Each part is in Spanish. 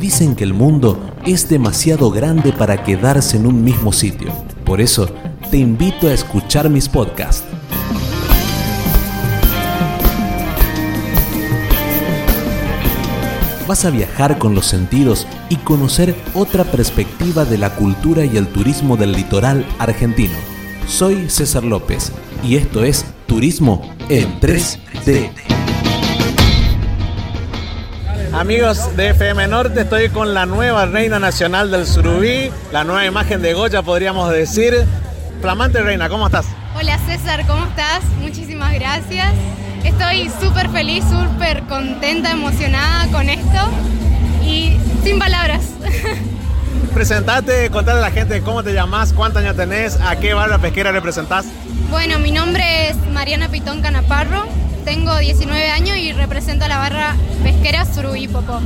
Dicen que el mundo es demasiado grande para quedarse en un mismo sitio. Por eso, te invito a escuchar mis podcasts. Vas a viajar con los sentidos y conocer otra perspectiva de la cultura y el turismo del litoral argentino. Soy César López y esto es Turismo en 3D. Amigos de FM Norte, estoy con la nueva reina nacional del Surubí, la nueva imagen de Goya, podríamos decir. Flamante reina, ¿cómo estás? Hola César, ¿cómo estás? Muchísimas gracias. Estoy súper feliz, súper contenta, emocionada con esto y sin palabras. Presentate, contale a la gente cómo te llamas, cuántos años tenés, a qué barra pesquera representás. Bueno, mi nombre es Mariana Pitón Canaparro, tengo 19 años y represento a la barra pesquera Surubí Popó.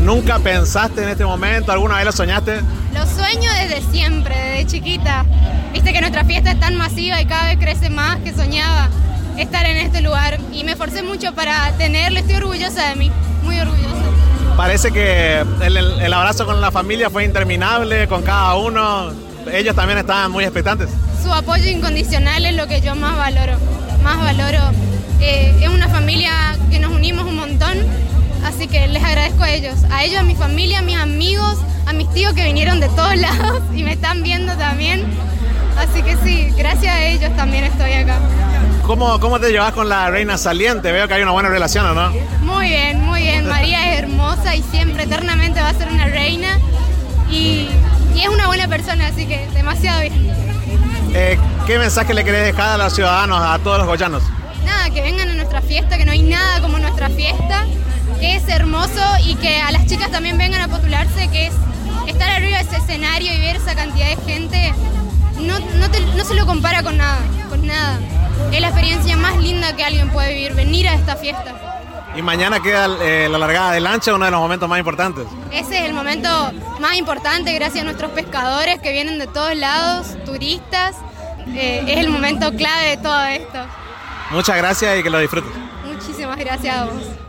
¿Nunca pensaste en este momento? ¿Alguna vez lo soñaste? Lo sueño desde siempre, desde chiquita. Viste que nuestra fiesta es tan masiva y cada vez crece más que soñaba estar en este lugar. Y me esforcé mucho para tenerlo, estoy orgullosa de mí, muy orgullosa. Parece que el, el abrazo con la familia fue interminable, con cada uno. Ellos también estaban muy expectantes su apoyo incondicional es lo que yo más valoro, más valoro. Eh, es una familia que nos unimos un montón, así que les agradezco a ellos, a ellos, a mi familia, a mis amigos, a mis tíos que vinieron de todos lados y me están viendo también. Así que sí, gracias a ellos también estoy acá. ¿Cómo, ¿Cómo te llevas con la reina saliente? Veo que hay una buena relación, ¿o no? Muy bien, muy bien. María es hermosa y siempre, eternamente va a ser una reina. Y, y es una buena persona, así que demasiado bien. Eh, ¿Qué mensaje le querés dejar a los ciudadanos, a todos los goyanos? Nada, que vengan a nuestra fiesta, que no hay nada como nuestra fiesta, que es hermoso y que a las chicas también vengan a postularse, que es estar arriba de ese escenario y ver esa cantidad de gente, no, no, se lo compara con nada, con nada. Es la experiencia más linda que alguien puede vivir, venir a esta fiesta. Y mañana queda eh, la largada de lancha, uno de los momentos más importantes. Ese es el momento más importante gracias a nuestros pescadores que vienen de todos lados, turistas. Eh, es el momento clave de todo esto. Muchas gracias y que lo disfrutes. Muchísimas gracias a vos.